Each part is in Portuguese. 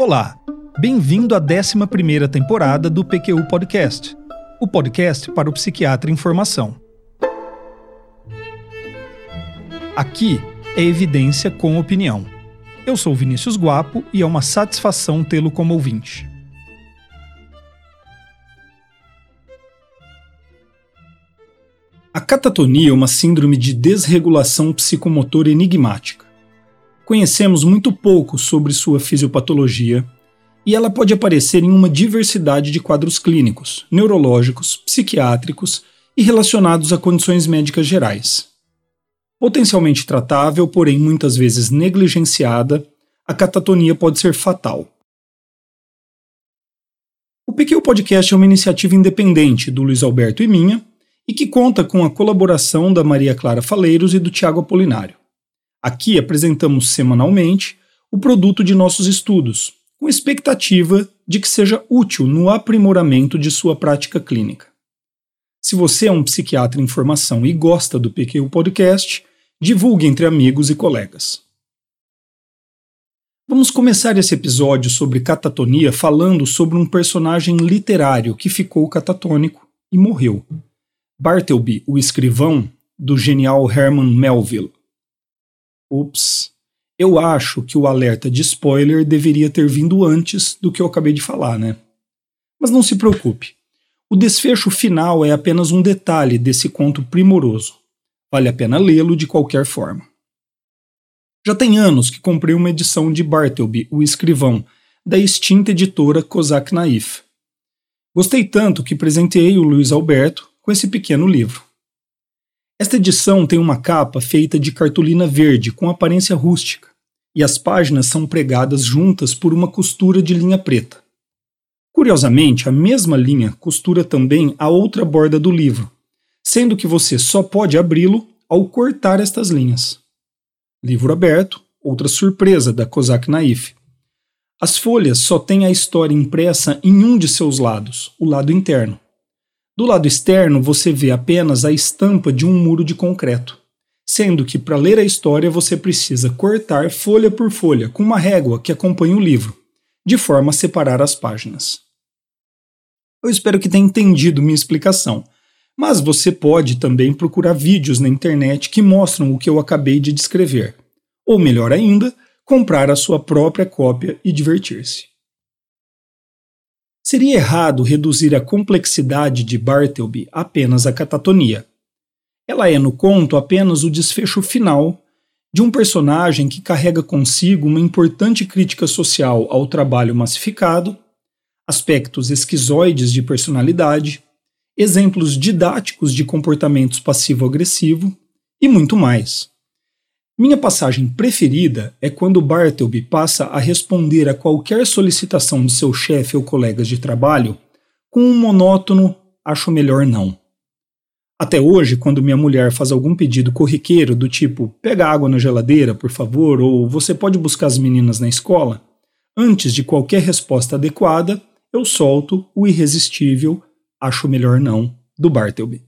Olá, bem-vindo à 11ª temporada do PQU Podcast, o podcast para o psiquiatra em formação. Aqui é evidência com opinião. Eu sou Vinícius Guapo e é uma satisfação tê-lo como ouvinte. A catatonia é uma síndrome de desregulação psicomotora enigmática conhecemos muito pouco sobre sua fisiopatologia e ela pode aparecer em uma diversidade de quadros clínicos, neurológicos, psiquiátricos e relacionados a condições médicas gerais. Potencialmente tratável, porém muitas vezes negligenciada, a catatonia pode ser fatal. O PQ Podcast é uma iniciativa independente do Luiz Alberto e minha e que conta com a colaboração da Maria Clara Faleiros e do Tiago Apolinário. Aqui apresentamos semanalmente o produto de nossos estudos, com expectativa de que seja útil no aprimoramento de sua prática clínica. Se você é um psiquiatra em formação e gosta do PQ Podcast, divulgue entre amigos e colegas. Vamos começar esse episódio sobre catatonia falando sobre um personagem literário que ficou catatônico e morreu. Bartleby, o escrivão, do genial Herman Melville. Ups. Eu acho que o alerta de spoiler deveria ter vindo antes do que eu acabei de falar, né? Mas não se preocupe. O desfecho final é apenas um detalhe desse conto primoroso. Vale a pena lê-lo de qualquer forma. Já tem anos que comprei uma edição de Bartleby, o escrivão, da extinta editora Kozak Naif. Gostei tanto que presenteei o Luiz Alberto com esse pequeno livro. Esta edição tem uma capa feita de cartolina verde com aparência rústica, e as páginas são pregadas juntas por uma costura de linha preta. Curiosamente, a mesma linha costura também a outra borda do livro, sendo que você só pode abri-lo ao cortar estas linhas. Livro aberto, outra surpresa da Kozak Naif. As folhas só têm a história impressa em um de seus lados, o lado interno. Do lado externo, você vê apenas a estampa de um muro de concreto, sendo que para ler a história você precisa cortar folha por folha com uma régua que acompanha o livro, de forma a separar as páginas. Eu espero que tenha entendido minha explicação, mas você pode também procurar vídeos na internet que mostram o que eu acabei de descrever, ou melhor ainda, comprar a sua própria cópia e divertir-se. Seria errado reduzir a complexidade de Bartleby apenas à catatonia. Ela é, no conto, apenas o desfecho final de um personagem que carrega consigo uma importante crítica social ao trabalho massificado, aspectos esquizoides de personalidade, exemplos didáticos de comportamentos passivo-agressivo e muito mais. Minha passagem preferida é quando Bartleby passa a responder a qualquer solicitação de seu chefe ou colegas de trabalho com um monótono acho melhor não. Até hoje, quando minha mulher faz algum pedido corriqueiro do tipo pega água na geladeira, por favor, ou você pode buscar as meninas na escola, antes de qualquer resposta adequada, eu solto o irresistível acho melhor não do Bartleby.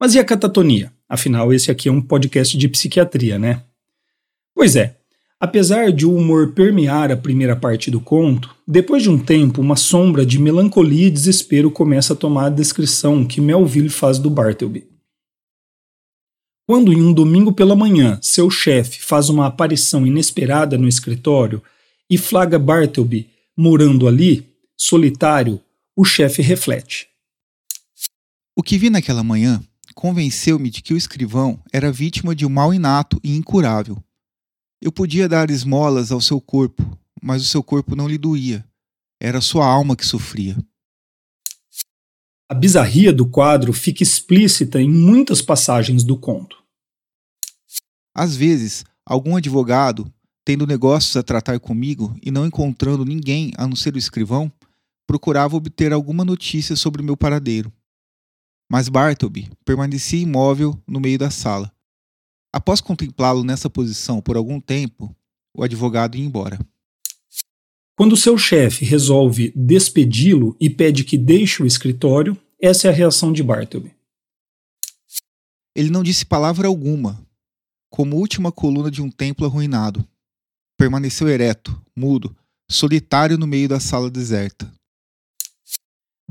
Mas e a catatonia? Afinal, esse aqui é um podcast de psiquiatria, né? Pois é, apesar de o humor permear a primeira parte do conto, depois de um tempo, uma sombra de melancolia e desespero começa a tomar a descrição que Melville faz do Bartleby. Quando em um domingo pela manhã seu chefe faz uma aparição inesperada no escritório e flaga Bartleby morando ali, solitário, o chefe reflete. O que vi naquela manhã convenceu-me de que o escrivão era vítima de um mal inato e incurável. Eu podia dar esmolas ao seu corpo, mas o seu corpo não lhe doía. Era sua alma que sofria. A bizarria do quadro fica explícita em muitas passagens do conto. Às vezes, algum advogado, tendo negócios a tratar comigo e não encontrando ninguém a não ser o escrivão, procurava obter alguma notícia sobre o meu paradeiro mas Bartleby permanecia imóvel no meio da sala. Após contemplá-lo nessa posição por algum tempo, o advogado ia embora. Quando seu chefe resolve despedi-lo e pede que deixe o escritório, essa é a reação de Bartleby. Ele não disse palavra alguma, como última coluna de um templo arruinado. permaneceu ereto, mudo, solitário no meio da sala deserta.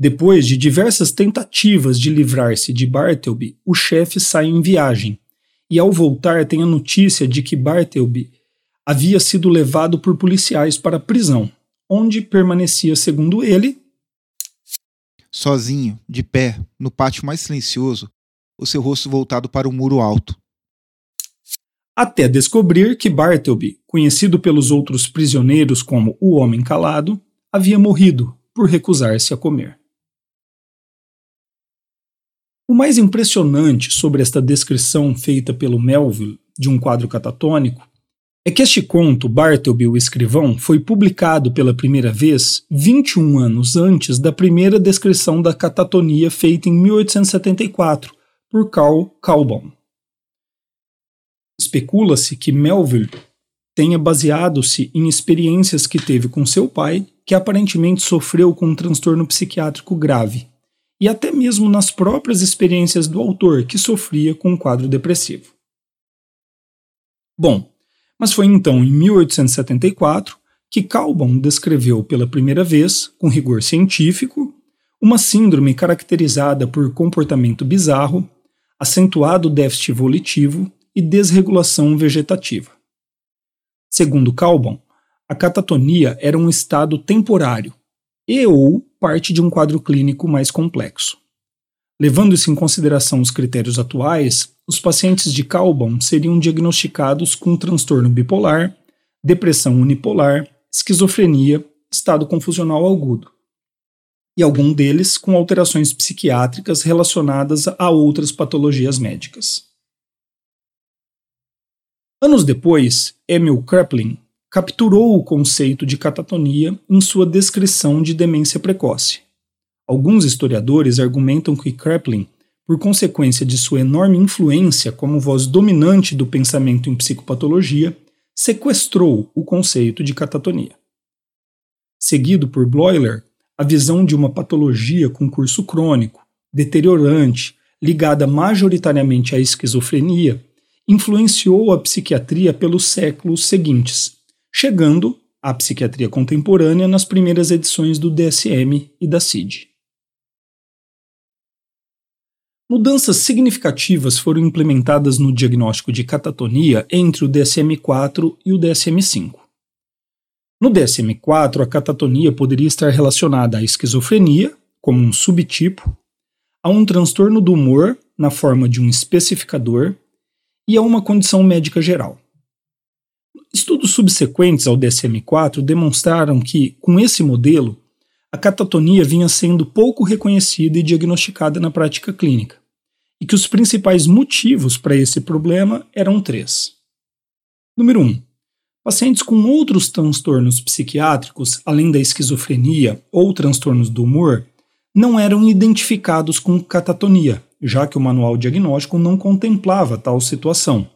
Depois de diversas tentativas de livrar-se de Bartleby, o chefe sai em viagem e, ao voltar, tem a notícia de que Bartleby havia sido levado por policiais para a prisão, onde permanecia, segundo ele, sozinho, de pé, no pátio mais silencioso, o seu rosto voltado para o muro alto. Até descobrir que Bartleby, conhecido pelos outros prisioneiros como o Homem Calado, havia morrido por recusar-se a comer. O mais impressionante sobre esta descrição feita pelo Melville de um quadro catatônico é que este conto, Bartleby o Escrivão, foi publicado pela primeira vez 21 anos antes da primeira descrição da catatonia feita em 1874 por Carl Calbaum. Especula-se que Melville tenha baseado-se em experiências que teve com seu pai, que aparentemente sofreu com um transtorno psiquiátrico grave, e até mesmo nas próprias experiências do autor, que sofria com um quadro depressivo. Bom, mas foi então em 1874 que Calbon descreveu pela primeira vez, com rigor científico, uma síndrome caracterizada por comportamento bizarro, acentuado déficit volitivo e desregulação vegetativa. Segundo Calbon, a catatonia era um estado temporário e ou parte de um quadro clínico mais complexo. Levando-se em consideração os critérios atuais, os pacientes de Calbon seriam diagnosticados com transtorno bipolar, depressão unipolar, esquizofrenia, estado confusional agudo. E algum deles com alterações psiquiátricas relacionadas a outras patologias médicas. Anos depois, Emil Kraepelin capturou o conceito de catatonia em sua descrição de demência precoce. Alguns historiadores argumentam que Kraepelin, por consequência de sua enorme influência como voz dominante do pensamento em psicopatologia, sequestrou o conceito de catatonia. Seguido por Bloiler, a visão de uma patologia com curso crônico, deteriorante, ligada majoritariamente à esquizofrenia, influenciou a psiquiatria pelos séculos seguintes, chegando à psiquiatria contemporânea nas primeiras edições do DSM e da CID. Mudanças significativas foram implementadas no diagnóstico de catatonia entre o DSM-4 e o DSM-5. No DSM-4, a catatonia poderia estar relacionada à esquizofrenia, como um subtipo, a um transtorno do humor, na forma de um especificador, e a uma condição médica geral. Estudos subsequentes ao DSM-4 demonstraram que, com esse modelo, a catatonia vinha sendo pouco reconhecida e diagnosticada na prática clínica e que os principais motivos para esse problema eram três. Número 1. Um, pacientes com outros transtornos psiquiátricos, além da esquizofrenia ou transtornos do humor, não eram identificados com catatonia, já que o manual diagnóstico não contemplava tal situação.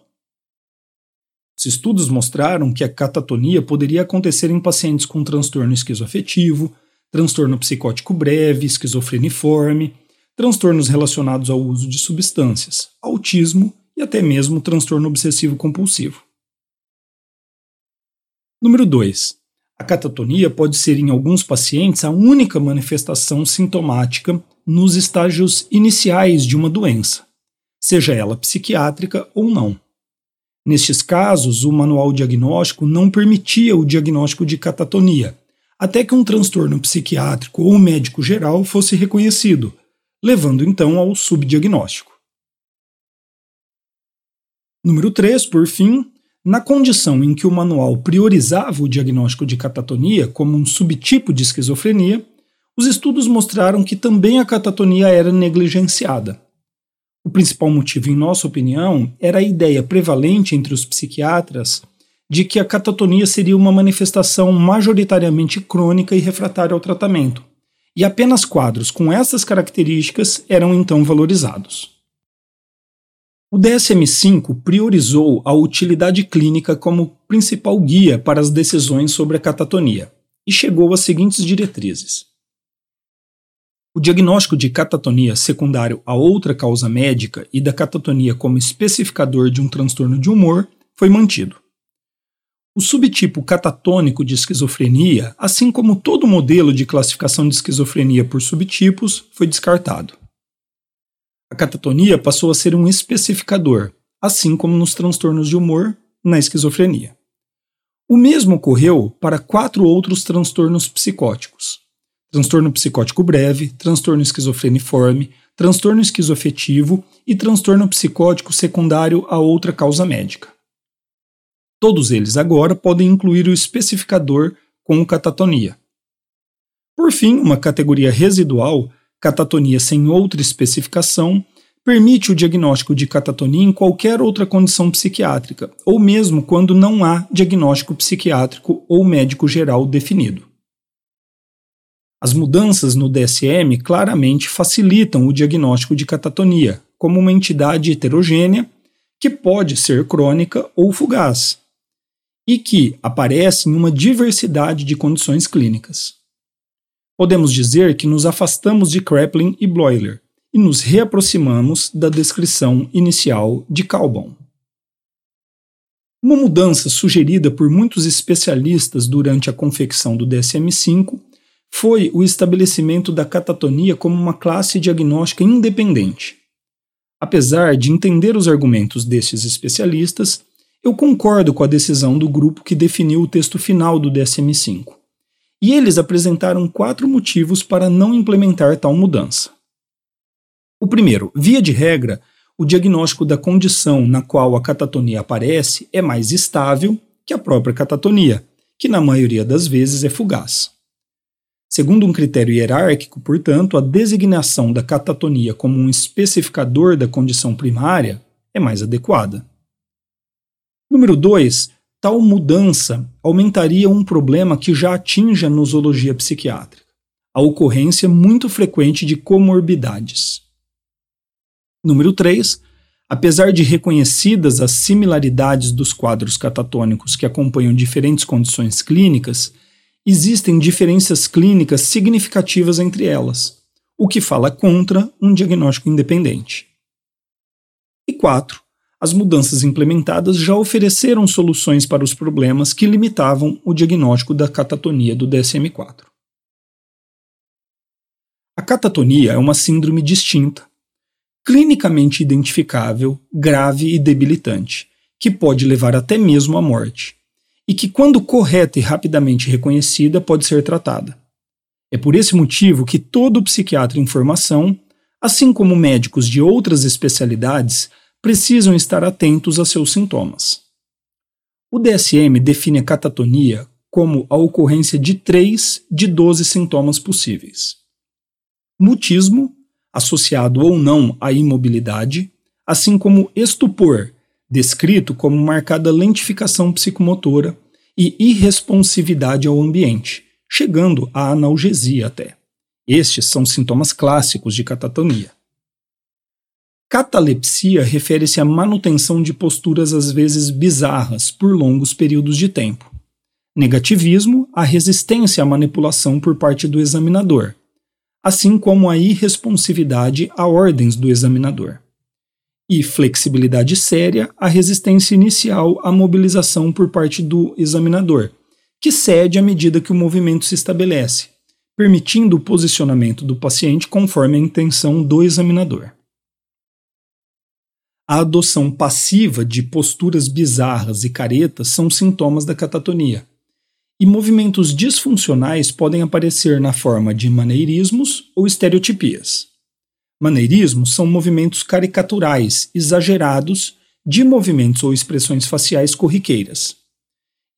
Os estudos mostraram que a catatonia poderia acontecer em pacientes com transtorno esquizoafetivo, transtorno psicótico breve, esquizofreniforme, transtornos relacionados ao uso de substâncias, autismo e até mesmo transtorno obsessivo compulsivo. Número 2. A catatonia pode ser em alguns pacientes a única manifestação sintomática nos estágios iniciais de uma doença, seja ela psiquiátrica ou não. Nestes casos, o manual diagnóstico não permitia o diagnóstico de catatonia, até que um transtorno psiquiátrico ou médico geral fosse reconhecido, levando então ao subdiagnóstico. Número 3, por fim, na condição em que o manual priorizava o diagnóstico de catatonia como um subtipo de esquizofrenia, os estudos mostraram que também a catatonia era negligenciada. O principal motivo, em nossa opinião, era a ideia prevalente entre os psiquiatras de que a catatonia seria uma manifestação majoritariamente crônica e refratária ao tratamento, e apenas quadros com essas características eram então valorizados. O DSM-5 priorizou a utilidade clínica como principal guia para as decisões sobre a catatonia e chegou às seguintes diretrizes. O diagnóstico de catatonia secundário a outra causa médica e da catatonia como especificador de um transtorno de humor foi mantido. O subtipo catatônico de esquizofrenia, assim como todo modelo de classificação de esquizofrenia por subtipos, foi descartado. A catatonia passou a ser um especificador, assim como nos transtornos de humor na esquizofrenia. O mesmo ocorreu para quatro outros transtornos psicóticos: transtorno psicótico breve, transtorno esquizofreniforme, transtorno esquizoafetivo e transtorno psicótico secundário a outra causa médica. Todos eles agora podem incluir o especificador com catatonia. Por fim, uma categoria residual, catatonia sem outra especificação, permite o diagnóstico de catatonia em qualquer outra condição psiquiátrica, ou mesmo quando não há diagnóstico psiquiátrico ou médico geral definido. As mudanças no DSM claramente facilitam o diagnóstico de catatonia, como uma entidade heterogênea que pode ser crônica ou fugaz, e que aparece em uma diversidade de condições clínicas. Podemos dizer que nos afastamos de Kraepelin e Bloiler e nos reaproximamos da descrição inicial de Calbon. Uma mudança sugerida por muitos especialistas durante a confecção do DSM-5 foi o estabelecimento da catatonia como uma classe diagnóstica independente. Apesar de entender os argumentos destes especialistas, eu concordo com a decisão do grupo que definiu o texto final do DSM-5. E eles apresentaram quatro motivos para não implementar tal mudança. O primeiro, via de regra, o diagnóstico da condição na qual a catatonia aparece é mais estável que a própria catatonia, que na maioria das vezes é fugaz. Segundo um critério hierárquico, portanto, a designação da catatonia como um especificador da condição primária é mais adequada. Número 2. Tal mudança aumentaria um problema que já atinge a nosologia psiquiátrica, a ocorrência muito frequente de comorbidades. Número 3. Apesar de reconhecidas as similaridades dos quadros catatônicos que acompanham diferentes condições clínicas, existem diferenças clínicas significativas entre elas, o que fala contra um diagnóstico independente. E 4 as mudanças implementadas já ofereceram soluções para os problemas que limitavam o diagnóstico da catatonia do DSM-4. A catatonia é uma síndrome distinta, clinicamente identificável, grave e debilitante, que pode levar até mesmo à morte, e que, quando correta e rapidamente reconhecida, pode ser tratada. É por esse motivo que todo psiquiatra em formação, assim como médicos de outras especialidades, precisam estar atentos a seus sintomas. O DSM define a catatonia como a ocorrência de três de 12 sintomas possíveis: mutismo, associado ou não à imobilidade, assim como estupor, descrito como marcada lentificação psicomotora e irresponsividade ao ambiente, chegando à analgesia até. Estes são sintomas clássicos de catatonia. Catalepsia refere-se à manutenção de posturas às vezes bizarras por longos períodos de tempo. Negativismo, a resistência à manipulação por parte do examinador, assim como a irresponsividade a ordens do examinador. E flexibilidade séria, a resistência inicial à mobilização por parte do examinador, que cede à medida que o movimento se estabelece, permitindo o posicionamento do paciente conforme a intenção do examinador a adoção passiva de posturas bizarras e caretas são sintomas da catatonia. E movimentos disfuncionais podem aparecer na forma de maneirismos ou estereotipias. Maneirismos são movimentos caricaturais, exagerados, de movimentos ou expressões faciais corriqueiras,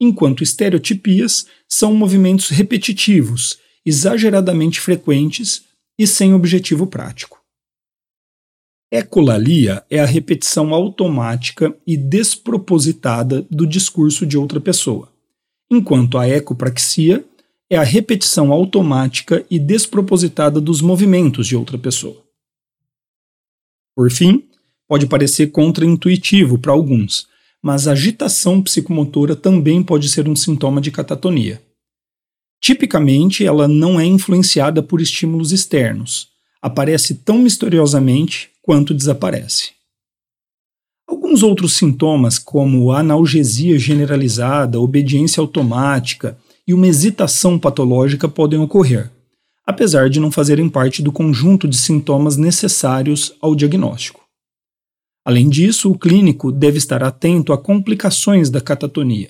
enquanto estereotipias são movimentos repetitivos, exageradamente frequentes e sem objetivo prático. Ecolalia é a repetição automática e despropositada do discurso de outra pessoa, enquanto a ecopraxia é a repetição automática e despropositada dos movimentos de outra pessoa. Por fim, pode parecer contraintuitivo para alguns, mas a agitação psicomotora também pode ser um sintoma de catatonia. Tipicamente, ela não é influenciada por estímulos externos, aparece tão misteriosamente quanto desaparece. Alguns outros sintomas, como analgesia generalizada, obediência automática e uma hesitação patológica, podem ocorrer, apesar de não fazerem parte do conjunto de sintomas necessários ao diagnóstico. Além disso, o clínico deve estar atento a complicações da catatonia,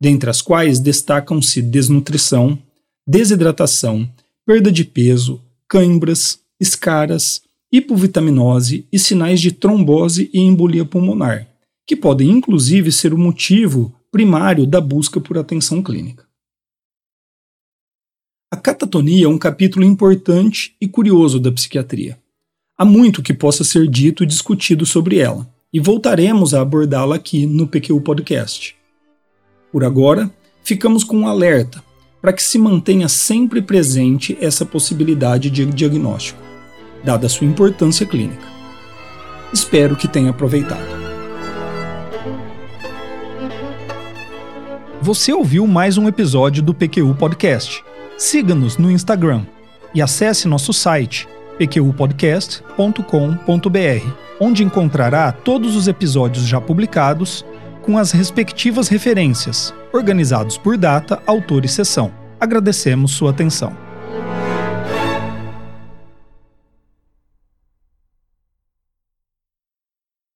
dentre as quais destacam-se desnutrição, desidratação, perda de peso, cãibras, escaras, hipovitaminose e sinais de trombose e embolia pulmonar, que podem inclusive ser o motivo primário da busca por atenção clínica. A catatonia é um capítulo importante e curioso da psiquiatria. Há muito que possa ser dito e discutido sobre ela, e voltaremos a abordá-la aqui no PQ Podcast. Por agora, ficamos com um alerta para que se mantenha sempre presente essa possibilidade de diagnóstico, dada sua importância clínica. Espero que tenha aproveitado. Você ouviu mais um episódio do PQU Podcast. Siga-nos no Instagram e acesse nosso site pqpodcast.com.br, onde encontrará todos os episódios já publicados com as respectivas referências, organizados por data, autor e sessão. Agradecemos sua atenção.